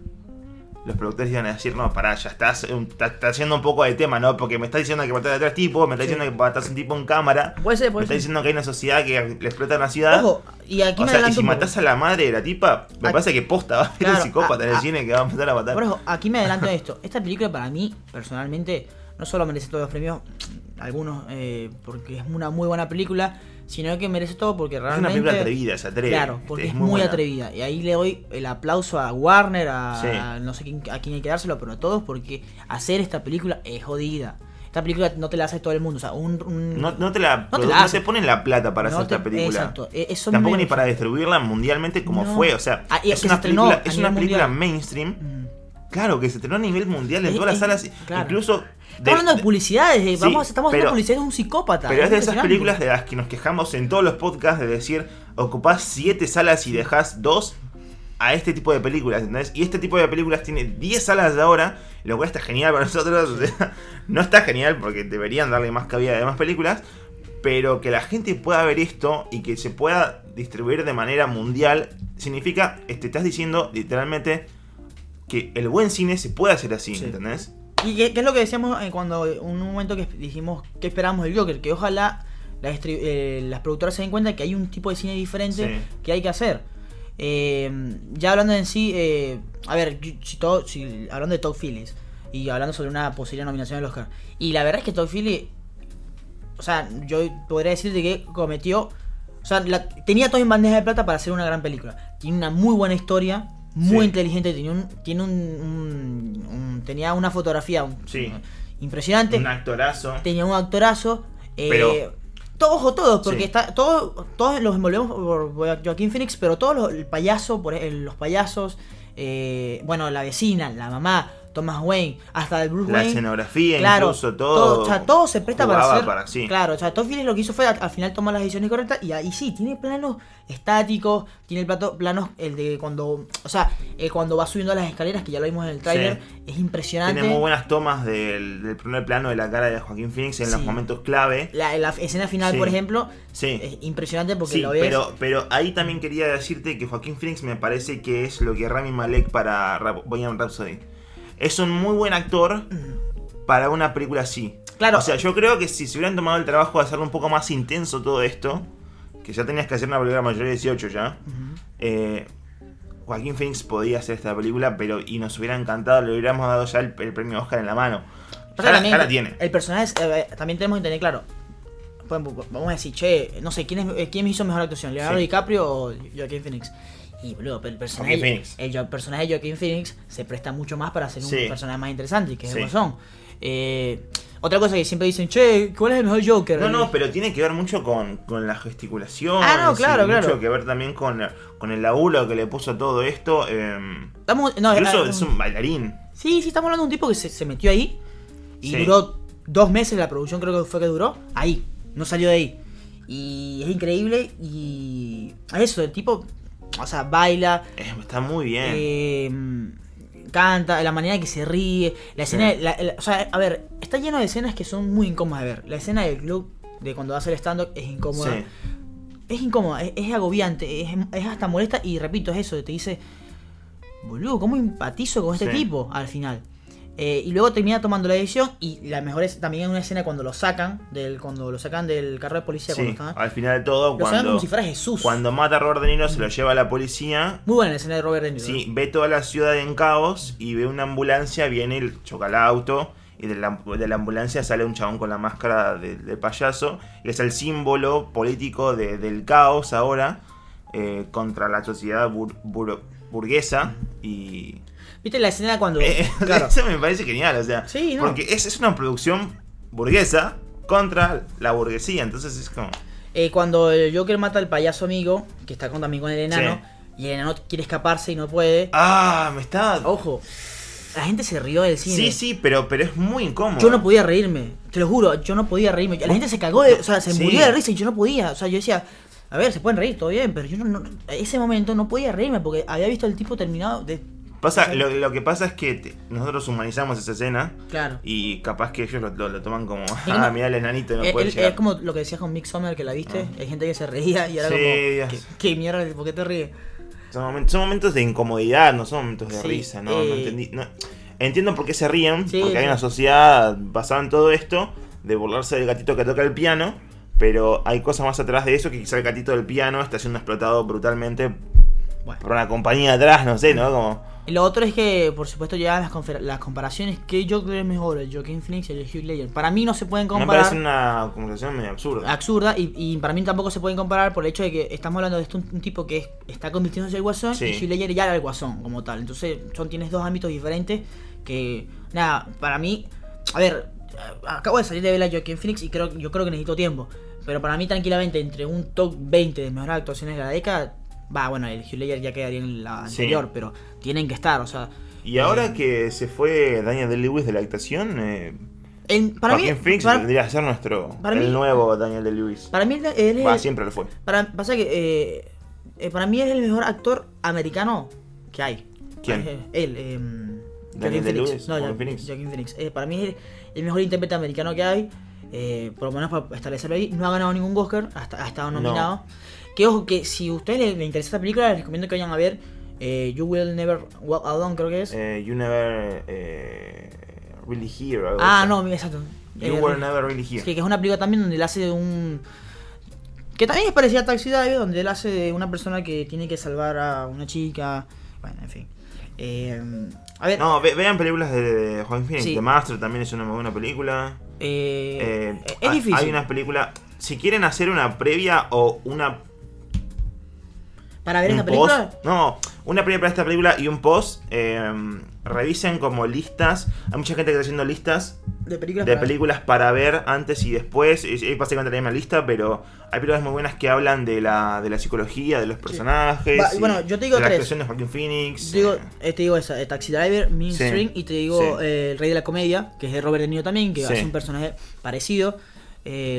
los productores iban a decir, no, pará, ya estás, un- está, está haciendo un poco de tema, ¿no? Porque me está diciendo que mataste a tres tipos, me está Sí. diciendo que mataste a un tipo en cámara, Puede ser, me puede está ser. diciendo que hay una sociedad que le explota la ciudad. Ojo, y aquí o me sea, y si matás a la madre de la tipa, me Aquí- parece que posta va a haber Claro, un psicópata en el a- a- cine que va a empezar a matar. Por eso, aquí me adelanto esto. Esta película para mí, personalmente, no solo merece todos los premios, algunos eh, porque es una muy buena película, sino que merece todo porque es realmente... una película atrevida, se atreve. Claro, porque es, muy muy, buena. atrevida. Y ahí le doy el aplauso a Warner, a, Sí. a no sé quién, a quién hay que dárselo, pero a todos, porque hacer esta película es jodida. Esta película no te la hace todo el mundo. O sea, un. un- No, no te la No te la no te ponen la plata para no hacer esta película. Exacto. e- Eso Tampoco me- ni para distribuirla mundialmente como fue. O sea, Ah, es una se película, es una película mundial. mainstream. Mm. Claro, que se estrenó a nivel mundial en Es- todas las es- salas. claro. Incluso. Estamos hablando de publicidades. de- Sí, vamos, estamos hablando pero- de publicidades de un psicópata. Pero es de esas películas de las que nos quejamos en todos los podcasts de decir, ocupás siete salas y dejás dos a este tipo de películas, ¿entendés? Y este tipo de películas tiene 10 salas de ahora, lo cual está genial para nosotros. o sea, no está genial porque deberían darle más cabida a demás películas, pero que la gente pueda ver esto y que se pueda distribuir de manera mundial, significa, te estás diciendo literalmente que el buen cine se puede hacer así, Sí. ¿entendés? Y qué, qué es lo que decíamos eh, cuando en un momento que dijimos que esperamos del Joker, que ojalá la distri- eh, las productoras se den cuenta que hay un tipo de cine diferente Sí. que hay que hacer. Eh, ya hablando en sí, eh, a ver, si todo, si- hablando de Todd Phillips y hablando sobre una posible nominación al Oscar, y la verdad es que Todd Phillips, o sea, yo podría decirte que cometió, o sea, la- tenía todo en bandeja de plata para hacer una gran película. Tiene una muy buena historia, muy Sí. inteligente, tiene un, tiene un, un- un- tenía una fotografía Sí. impresionante, Un actorazo. tenía un actorazo, eh, Pero- todos o todos, porque Sí. está, todos, todos los envolvemos por, Joaquín Phoenix, pero todos los, el payaso, por el- los payasos, eh, bueno, la vecina, la mamá, Thomas Wayne, hasta el Bruce La Wayne. escenografía, Claro, incluso todo. o sea, todo se presta para hacer. sí. Claro, o sea, Todd Phillips lo que hizo fue al, al final tomar las decisiones correctas y ahí sí, tiene planos estáticos, tiene el plato, planos, el de cuando, o sea, el cuando va subiendo las escaleras, que ya lo vimos en el tráiler, es impresionante. Tiene muy buenas tomas del, del primer plano de la cara de Joaquín Phoenix en los momentos clave. La, la escena final, por ejemplo, Sí. es impresionante porque lo ves. pero, pero ahí también quería decirte que Joaquín Phoenix me parece que es lo que Rami Malek para Rap- Bohemian Rhapsody. Es un muy buen actor para una película así. Claro. O sea, yo creo que si se hubieran tomado el trabajo de hacerlo un poco más intenso todo esto, que ya tenías que hacer una película mayor de 18 ya, eh, Joaquín Phoenix podía hacer esta película, pero y nos hubiera encantado, le hubiéramos dado ya el, el premio Oscar en la mano. Ya, la- también que tiene. El personaje, es- eh, también tenemos que tener claro. ejemplo, Vamos a decir, che, no sé, ¿quién, es, eh, ¿quién hizo mejor actuación? ¿Leonardo Sí. DiCaprio o Joaquín Phoenix? Y, boludo, el personaje, Joaquin Phoenix. el, jo- personaje de Joaquin Phoenix se presta mucho más para ser un Sí. personaje más interesante, que es Sí. el. Eh, otra cosa que siempre dicen, che, ¿cuál es el mejor Joker? No, no, pero tiene que ver mucho con, con la gesticulación. Ah, no, claro, claro. Mucho que ver también con, con el laburo que le puso todo esto. eh, Estamos- no, incluso eh, es un bailarín. Sí, sí, estamos hablando de un tipo que se, se metió ahí y Sí. duró dos meses la producción, creo que fue que duró, ahí, no salió de ahí. Y es increíble y a eso, el tipo, o sea, baila, Eh, está muy bien. eh, canta, la manera que se ríe, la escena, Sí. la- la- o sea, a ver, está lleno de escenas que son muy incómodas de ver. La escena del club, de cuando hace el stand-up, es incómoda. Sí. Es incómoda, es, es agobiante, es, es hasta molesta y repito, es eso, te dice, boludo, ¿cómo empatizo con este Sí. tipo al final? Eh, y luego termina tomando la decisión y la mejor es también en una escena cuando lo sacan del cuando lo sacan del carro de policía Sí, cuando está- al final de todo, lo sacan cuando, como si fuera Jesús. cuando mata a Robert De Niro, se lo lleva a la policía. Muy buena la escena de Robert De Niro. Sí, ve toda la ciudad en caos y ve una ambulancia, viene, el- choca el auto y de la, de la ambulancia sale un chabón con la máscara de, de payaso y es el símbolo político de- del caos ahora eh, contra la sociedad bur- bur- burguesa y... ¿Viste la escena cuando Eh, claro. Eso me parece genial, o sea, Sí, no. porque es, es una producción burguesa contra la burguesía, entonces es como... Eh, cuando el Joker mata al payaso amigo, que está con, también con el enano, Sí. y el enano quiere escaparse y no puede. Ah, me está... Ojo, la gente se rió del cine. Sí, sí, pero, pero es muy incómodo. Yo no podía reírme, te lo juro, yo no podía reírme. La gente se cagó, de, o sea, se Sí. murió de risa y yo no podía. O sea, yo decía, a ver, se pueden reír, todo bien, pero yo no, no- ese momento no podía reírme porque había visto al tipo terminado de... Pasa, lo, lo que pasa es que te- nosotros humanizamos esa escena Claro. y capaz que ellos lo, lo- lo toman como, ah, mira el enanito, no Eh, puede el- llegar. es como lo que decías con Mick Summer que la viste, hay gente que se reía y era Sí, como. ¿qué, qué mierda, por qué te ríes? Son, momentos, son momentos de incomodidad, no son momentos de Sí, risa, ¿no? no eh. entendí. no. Entiendo por qué se ríen, Sí, porque hay una sociedad basada en todo esto, de burlarse del gatito que toca el piano, pero hay cosas más atrás de eso, que quizá el gatito del piano está siendo explotado brutalmente Bueno. por una compañía atrás, no sé, ¿no? Como... Lo otro es que, por supuesto, llegan las, las comparaciones. ¿Qué Joker es mejor? ¿El Joaquin Phoenix y el Hugh Ledger? Para mí no se pueden Me comparar. parece una medio absurda. Absurda y, y para mí tampoco se pueden comparar por el hecho de que estamos hablando de esto, un, un tipo que es- está convirtiéndose en el guasón Sí. y Hugh Ledger ya era el guasón como tal. Entonces son tienes dos ámbitos diferentes que, nada, para mí, a ver, acabo de salir de ver a Joaquin Phoenix y creo, yo creo que necesito tiempo. Pero para mí tranquilamente entre un top 20 de mejores actuaciones de la década, va, bueno, el Hugh Ledger ya quedaría en la Sí. anterior, pero tienen que estar, o sea... Y ahora que se fue Daniel Day-Lewis de la actuación, eh, para mí, Joaquin Phoenix para, tendría que ser nuestro, para el mí- nuevo Daniel Day-Lewis. para mí él, es... Siempre lo fue. Para, pasa que eh, eh, para mí es el mejor actor americano que hay. ¿Quién? Eh, él, eh, Daniel Phoenix. Day-Lewis, No, Joaquin Jo- Phoenix. Joaquin Phoenix. Eh, para mí es el, mejor intérprete americano que hay. eh, por lo menos para establecerlo ahí. No ha ganado ningún Oscar, hasta, ha estado No. Que ojo, que si a ustedes les, les interesa esta película, les recomiendo que vayan a ver eh, You Will Never Walk Alone, creo que es. Eh, you never eh, really hear. algo ah, así. no, exacto. You Eh, were never really here. Sí, que es una película también donde él hace de un. Que también es parecida a Taxi Driver, donde él hace de una persona que tiene que salvar a una chica. Bueno, en fin. Eh, a ver. No, ve- vean películas de, de Joaquin Phoenix. Sí. The Master también es una muy buena película. eh, Eh, es hay- difícil. Hay unas películas. Si quieren hacer una previa o una. Para ver esta película. post- no, una previa para esta película y un post. eh, revisen como listas. Hay mucha gente que está haciendo listas De películas. de para- películas para ver antes y después. Es, es básicamente la misma lista, pero hay películas muy buenas que hablan de la, de la psicología, de los personajes. Va, bueno, yo te digo de la tres. actuación de Joaquin Phoenix. Te digo, eh, eh, te digo esa, eh, Taxi Driver, Mean Sí. Street, y te digo Sí. El Rey de la Comedia, que es de Robert De Niro también, que hace un personaje parecido.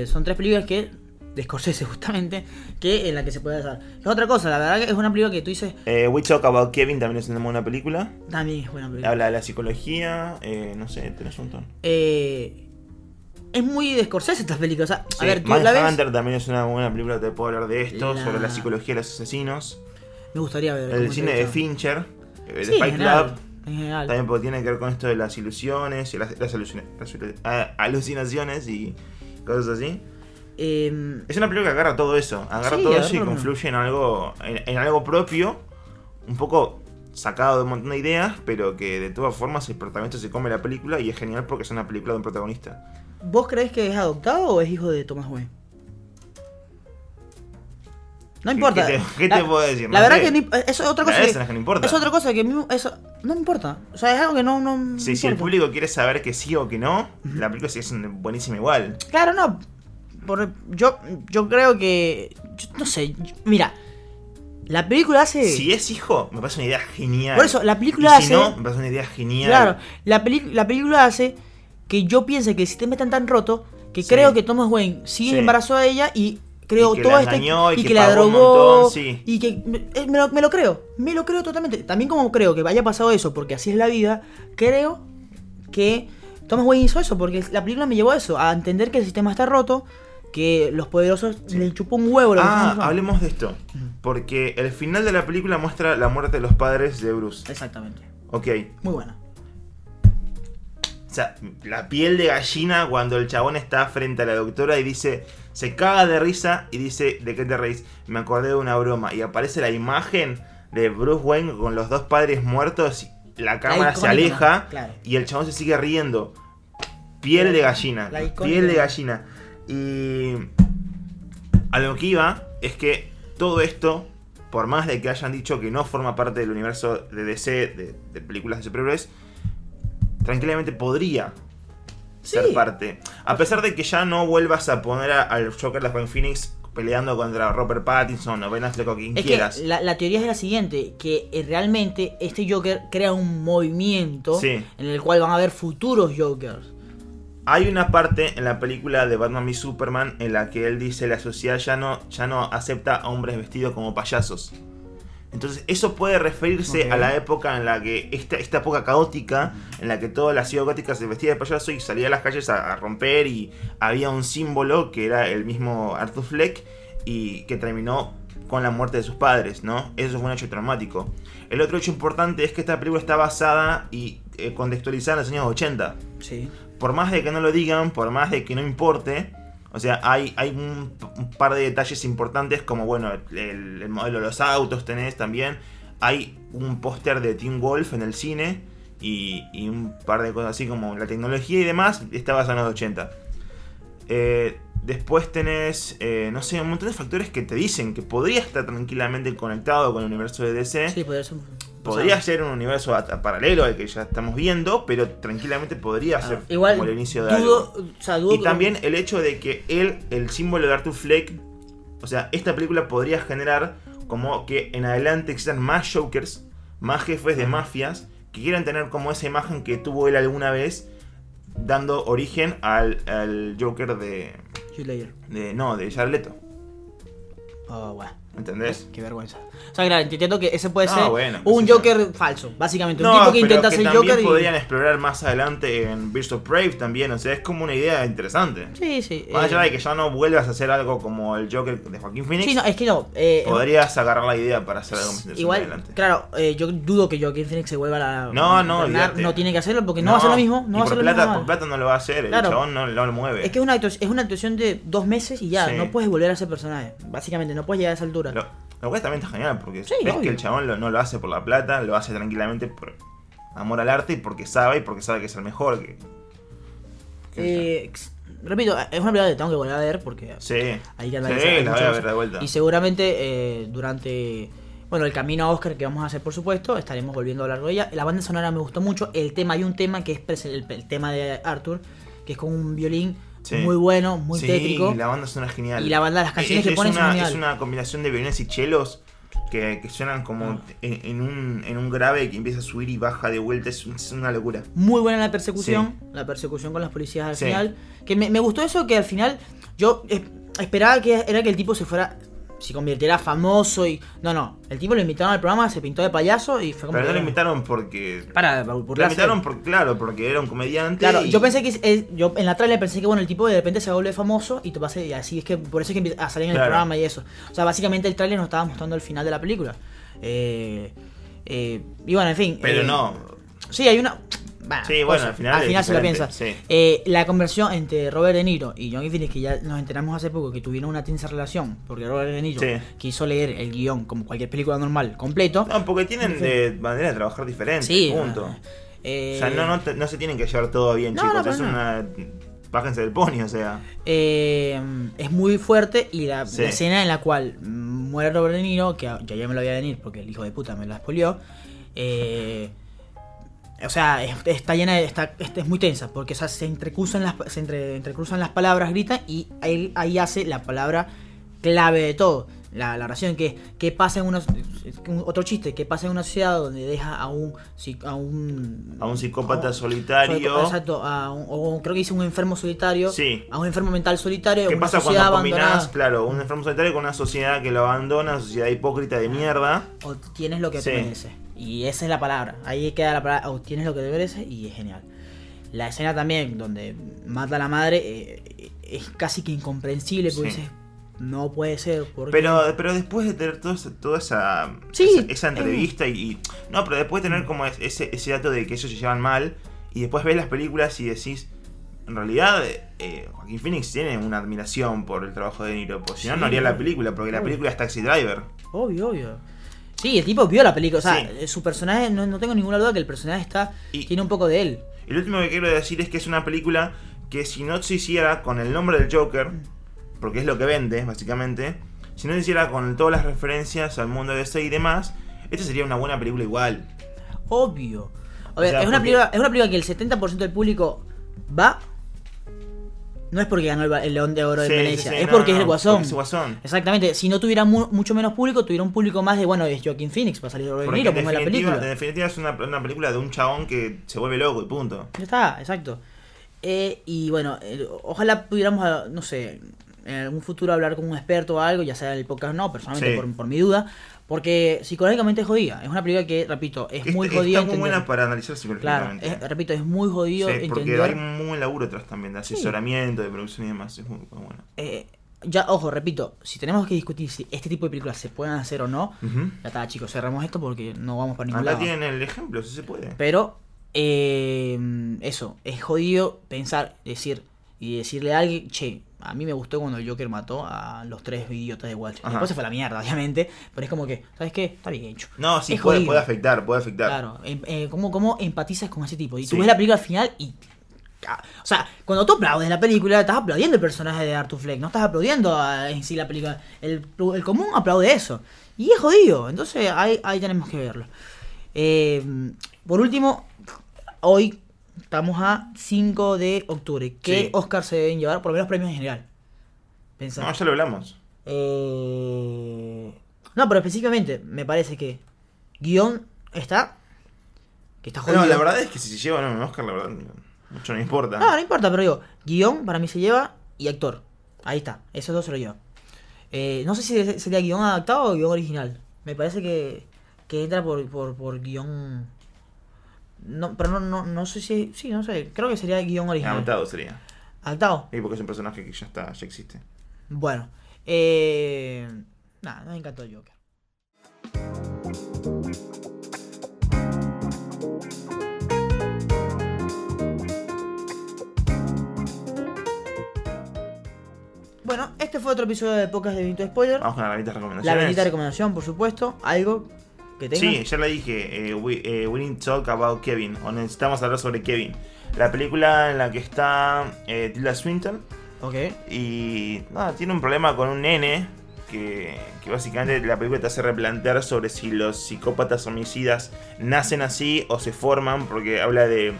Son tres películas que, de Scorsese justamente, que en la que se puede hacer. Es otra cosa, la verdad que es una película que tú dices, eh, We Talk About Kevin también es una buena película. también es buena película. Habla de la psicología, eh, no sé, tenés un montón. Eh, es muy de Scorsese estas películas. O sea, Sí, a ver, tú la ves, Mindhunter también es una buena película, te puedo hablar de esto, La- sobre la psicología de los asesinos. me gustaría ver. El cine de. Fincher, eh, de Sí, Fight Club. También porque tiene que ver con esto de las ilusiones y las, las alucina- las alu- alucinaciones y cosas así. Eh, Es una película que agarra todo eso, agarra Sí, todo eso y mismo. confluye en algo, en, en algo propio, un poco sacado de un montón de ideas, pero que de todas formas el protagonista se come la película y es genial porque es una película de un protagonista. ¿Vos creés que es adoptado o es hijo de Thomas Wayne? No importa. ¿Qué te- qué te puedo decir? La verdad sé. que eso es otra cosa. Que, no importa. Es otra cosa que mí eso no importa. O sea, es algo que no, no Sí, si el público quiere saber que sí o que no, la película sí es buenísima igual. Claro, no. Por- yo, yo creo que. yo no sé. yo- mira. La película hace. Si es hijo, me parece una idea genial. Por eso, la película y si hace- no, me parece una idea genial. Claro, la, peli- la película hace que yo piense que el sistema está tan roto que Sí. creo que Thomas Wayne sigue Sí. embarazado de ella y creo Y que todo la este y que la drogó montón, sí. y que me, eh, me lo, me lo creo, me lo creo totalmente. También como creo que haya pasado eso porque así es la vida, creo que Thomas Wayne hizo eso porque la película me llevó a eso, a entender que el sistema está roto, que los poderosos le chupó un huevo lo Ah, hablemos de esto. Porque el final de la película muestra la muerte de los padres de Bruce. Exactamente. Ok. Muy buena. O sea, la piel de gallina cuando el chabón está frente a la doctora y dice, se caga de risa y dice, ¿de qué te reís? Me acordé de una broma. Y aparece la imagen de Bruce Wayne con los dos padres muertos, y la cámara se aleja claro. y el chabón se sigue riendo. Piel de gallina. Piel de gallina. Y a lo que iba es que todo esto, por más de que hayan dicho que no forma parte del universo de DC, de, de películas de superhéroes, tranquilamente podría ser parte. A pesar de que ya no vuelvas a poner al Joker de Joaquin Phoenix peleando contra Robert Pattinson o Ben Affleck o quien Es quieras. que la, la teoría es la siguiente, que eh, realmente este Joker crea un movimiento Sí. en el cual van a haber futuros Jokers. Hay una parte en la película de Batman v Superman en la que él dice la sociedad ya no, ya no acepta a hombres vestidos como payasos. Entonces eso puede referirse a la época en la que, esta, esta época caótica, en la que toda la ciudad gótica se vestía de payaso y salía a las calles a, a romper y había un símbolo que era el mismo Arthur Fleck y que terminó con la muerte de sus padres, ¿no? Eso fue un hecho traumático. El otro hecho importante es que esta película está basada y eh, contextualizada en los años 80 Sí. Por más de que no lo digan, por más de que no importe, o sea, hay, hay un, par de detalles importantes como, bueno, el, el modelo de los autos tenés también. Hay un póster de Team Wolf en el cine y, y un par de cosas así como la tecnología y demás está basado en los 80. Eh, después tenés, eh, no sé, un montón de factores que te dicen que podría estar tranquilamente conectado con el universo de DC. Sí, podría ser. Podría o sea, ser un universo paralelo al que ya estamos viendo, pero tranquilamente podría ser Igual, como el inicio de dudo, algo. o sea, dudo Y que- también el hecho de que él, el símbolo de Arthur Fleck, o sea, esta película podría generar como que en adelante existan más Jokers, más jefes de mafias, que quieran tener como esa imagen que tuvo él alguna vez, dando origen al, al Joker de, de. No, de Jared Leto. Oh, bueno. ¿Entendés? Qué vergüenza. O sea, claro, entiendo que ese puede No, ser bueno, un. Joker falso, básicamente. Un No, tipo que pero intenta que ser también Joker y. podrían explorar más adelante en Birds of Prey también, o sea, es como una idea interesante. Sí, sí. Más eh, allá de que ya no vuelvas a hacer algo como el Joker de Joaquín Phoenix, Sí, no, es que no. eh, podrías agarrar la idea para hacer algo más interesante Igual, adelante. claro, eh, yo dudo que Joaquin Phoenix se vuelva a la. No, no, olvídate. No tiene que hacerlo porque no, va a hacer lo mismo. No va a hacer lo plata, mismo. por plata no lo va a hacer, el Claro. chabón no, no lo mueve. Es que es una, actuación, es una actuación de dos meses y ya, Sí. no puedes volver a ser personaje. Básicamente, no puedes llegar a esa altura. Lo, lo cual también está genial, porque Sí, ves obvio. que el chabón lo- no lo hace por la plata, lo hace tranquilamente por amor al arte y porque sabe y porque sabe que es el mejor. Que, que- Eh, repito, es una película que tengo que volver a ver porque sí, hay que sí, analizar la voy a ver de vuelta. Y seguramente eh, durante Bueno, el camino a Oscar que vamos a hacer, por supuesto, estaremos volviendo a hablar de ella. La banda sonora me gustó mucho. El tema, hay un tema que es el, el tema de Arthur, que es con un violín Sí. muy bueno, muy sí, tétrico. la banda suena genial. Y la banda, las canciones es, que ponen una, es una combinación de violines y chelos que, que suenan como Ah. en, en un, en un grave que empieza a subir y baja de vuelta. Es, un- es una locura. Muy buena la persecución, la persecución con los policías al final. Que me, me gustó eso que al final yo es- esperaba que era que el tipo se fuera, se convirtiera famoso y... No, no, el tipo lo invitaron al programa, se pintó de payaso y fue como... Pero no lo invitaron porque. Para, Lo burlarse. invitaron por, claro, porque era un comediante. Claro, y- yo pensé que eh, yo en la trailer pensé que bueno el tipo de repente se vuelve famoso y te pasa y así es que por eso es que empieza a salir en el programa y eso. O sea, básicamente el trailer nos estaba mostrando el final de la película. Eh, eh, y bueno, en fin. Pero eh, no. Sí, hay una. Sí, bueno, cosa, al final es se la diferente, piensa. sí. Eh, la conversión entre Robert De Niro y Johnny Phoenix, que ya nos enteramos hace poco que tuvieron una tensa relación, porque Robert De Niro Sí. quiso leer el guion como cualquier película normal, completo. No, porque tienen de manera de trabajar diferente. sí, Punto. eh, O sea, no, no, no se tienen que llevar todo bien, No, chicos. es una. Bájense del pony, o sea. Eh, es muy fuerte y la, Sí. la escena en la cual muere Robert De Niro, que ya ya me lo voy a venir porque el hijo de puta me la expolió, eh, o sea, es- está llena de, está, es muy tensa porque o sea, se entrecruzan las se entre- entrecruzan las palabras, gritan y ahí, ahí hace la palabra clave de todo. La, la oración que, que pasa en una un- otro chiste que pasa en una sociedad donde deja a un a un A un psicópata a un- solitario. exacto a un- o creo que dice un enfermo solitario Sí. a un enfermo mental solitario ¿Qué una pasa sociedad cuando combinás, claro, un enfermo solitario con una sociedad que lo abandona, una sociedad hipócrita de mierda? o tienes lo que Sí. te y esa es la palabra. Ahí queda la palabra o tienes lo que te mereces y es genial. La escena también donde mata a la madre eh, es casi que incomprensible porque Sí. dices no puede ser porque Pero, pero después de tener todo toda esa, Sí, esa, esa entrevista y, y- No, pero después de tener como es- ese, ese dato de que ellos se llevan mal y después ves las películas y decís... En realidad, eh, Joaquín Phoenix tiene una admiración por el trabajo de Niro, porque si no, Sí, no haría la película, porque la Obvio. película es Taxi Driver. obvio obvio sí el tipo vio la película o sea Sí. eh, su personaje no, no tengo ninguna duda que el personaje está Y- tiene un poco de él lo último que quiero decir es que es una película que si no se hiciera con el nombre del Joker, porque es lo que vende, básicamente, si no se hiciera con todas las referencias al mundo de DC y demás, esta sería una buena película igual. Obvio. A ver, sea, es, una porque- película, es una película que el 70% del público va. No es porque ganó el, el León de Oro de Sí, Venecia, sí, es no, porque no, es el Guasón. es Guasón. Exactamente, si no tuviera mu- mucho menos público, tuviera un público más de, bueno, es Joaquín Phoenix para salir de Robert Niro, en la película. en definitiva es una, una película de un chabón que se vuelve loco y punto. Ya está, exacto. Eh, y bueno, eh, ojalá pudiéramos, ah, no sé, en algún futuro hablar con un experto o algo, ya sea en el podcast no, personalmente por mi duda, porque psicológicamente es jodida. Es una película que, repito, es Que muy está- jodida. Está muy entender. buena para analizar Claro, psicológicamente. es- repito, es muy jodido Sí, porque entender. hay un muy buen laburo atrás también, de asesoramiento, de producción y demás. Es muy, muy bueno. Eh, ya, ojo, repito, si tenemos que discutir si este tipo de películas se pueden hacer o no, ya está, chicos, cerramos esto porque no vamos para ningún Acá lado. tienen el ejemplo, si se puede. Pero, eh, eso, es jodido pensar, decir, y decirle a alguien, che, a mí me gustó cuando el Joker mató a los tres idiotas de Wall Street. Después se fue a la mierda, obviamente, pero es como que, ¿sabes qué? Está bien hecho. No, sí, puede, puede afectar, puede afectar. Claro, em- eh, ¿cómo, ¿cómo empatizas con ese tipo? Y tú Sí. ves la película al final y. O sea, cuando tú aplaudes la película, estás aplaudiendo el personaje de Arthur Fleck, no estás aplaudiendo a- en sí la película. El, el común aplaude eso. Y es jodido, entonces ahí, ahí tenemos que verlo. Eh, por último, hoy estamos a 5 de octubre. ¿Qué Sí. Oscar se deben llevar? Por lo menos premios en general. Pensá. No, ya lo hablamos. Eh, No, pero específicamente, me parece que guion está. Que está jodido. No, la verdad es que si se llevan un Oscar, la verdad, mucho no importa. No, no importa, pero digo, guion para mí se lleva y actor. Ahí está, esos dos se lo llevan. Eh, no sé si sería guion adaptado o guion original. Me parece que, que entra por, por, por guion. No, pero no, no, no sé si. Sí, no sé. Creo que sería guion original. Adaptado sería. ¿Adaptado? Y porque es un personaje que ya está, ya existe. Bueno. Eh, nada, me encantó el Joker. Bueno, este fue otro episodio de Pocas de Vinto Spoiler. Vamos con las benditas La recomendaciones. bendita recomendación, por supuesto. Algo que tenga. Sí, ya le dije, eh, we, eh, we need to talk about Kevin, o necesitamos hablar sobre Kevin. La película en la que está eh, Tilda Swinton Ok. y nada, tiene un problema con un nene que, que básicamente la película te hace replantear sobre si los psicópatas homicidas nacen así o se forman, porque habla de,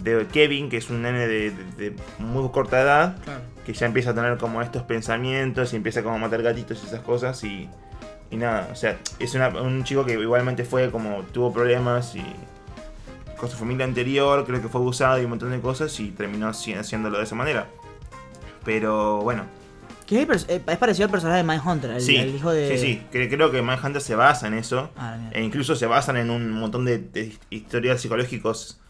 de Kevin, que es un nene de, de- de muy corta edad, Claro. que ya empieza a tener como estos pensamientos y empieza como a matar gatitos y esas cosas y, y nada, o sea, es una- un chico que igualmente fue como tuvo problemas y con su familia anterior, creo que fue abusado y un montón de cosas y terminó haci- haciéndolo de esa manera. Pero bueno, Que es, eh, es parecido al personaje de Mindhunter, el, sí, el hijo de. sí, sí, cre- creo que Mindhunter se basa en eso Ah, e incluso se basan en un montón de, de historias psicológicos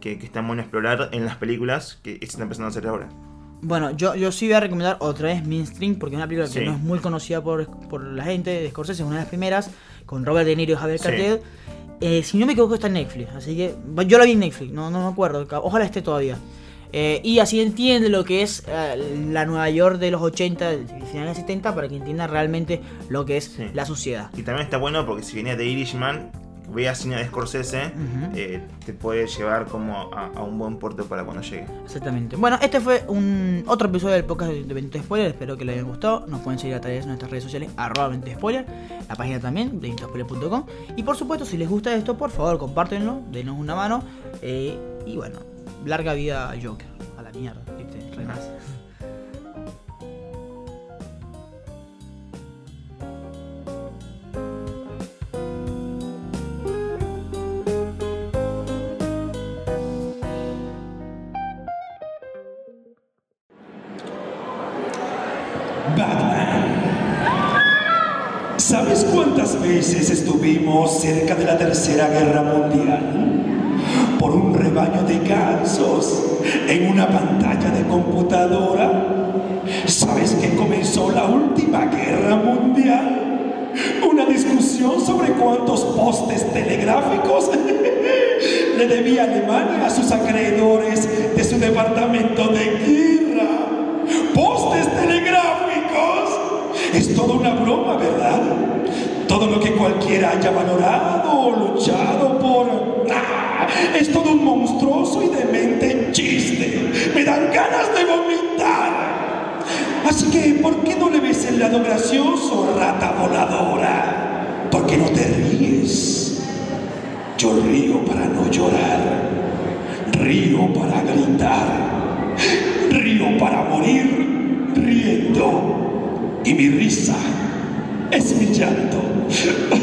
que, que están bueno explorar en las películas que se están empezando a hacer ahora. Bueno, yo, yo sí voy a recomendar otra vez Mainstream porque es una película que no es muy conocida por, por la gente de Scorsese, es una de las primeras, con Robert De Niro y Javier Sí. Cartel. Eh, si no me equivoco está en Netflix, así que yo la vi en Netflix, no, no me acuerdo, ojalá esté todavía. Eh, y así entiende lo que es eh, la Nueva York de los 80, del final de los 70, para que entienda realmente lo que es Sí. la sociedad. Y también está bueno porque si venía de Irishman, veas cine de Scorsese, eh, te puede llevar como a, a un buen puerto para cuando llegue. Exactamente. Bueno, este fue un otro episodio del podcast de Bendito Spoiler. Espero que les haya gustado. Nos pueden seguir a través de nuestras redes sociales, arroba Bendito Spoiler, la página también, benditospoiler.com. Y por supuesto, si les gusta esto, por favor, compártenlo, denos una mano. eh, y bueno, larga vida al Joker. A la mierda, ¿viste? Re estuvimos cerca de la Tercera Guerra Mundial? Por un rebaño de gansos en una pantalla de computadora. ¿Sabes que comenzó la última guerra mundial? Una discusión sobre cuántos postes telegráficos le debía Alemania a sus acreedores de su departamento de guerra. ¡Postes telegráficos! Es toda una broma, ¿verdad? Todo lo que cualquiera haya valorado o luchado por... ¡Ah! Es todo un monstruoso y demente chiste. Me dan ganas de vomitar. Así que, ¿por qué no le ves el lado gracioso, rata voladora? ¿Por qué no te ríes? Yo río para no llorar. Río para gritar. Río para morir riendo. Y mi risa es mi llanto. Thank you.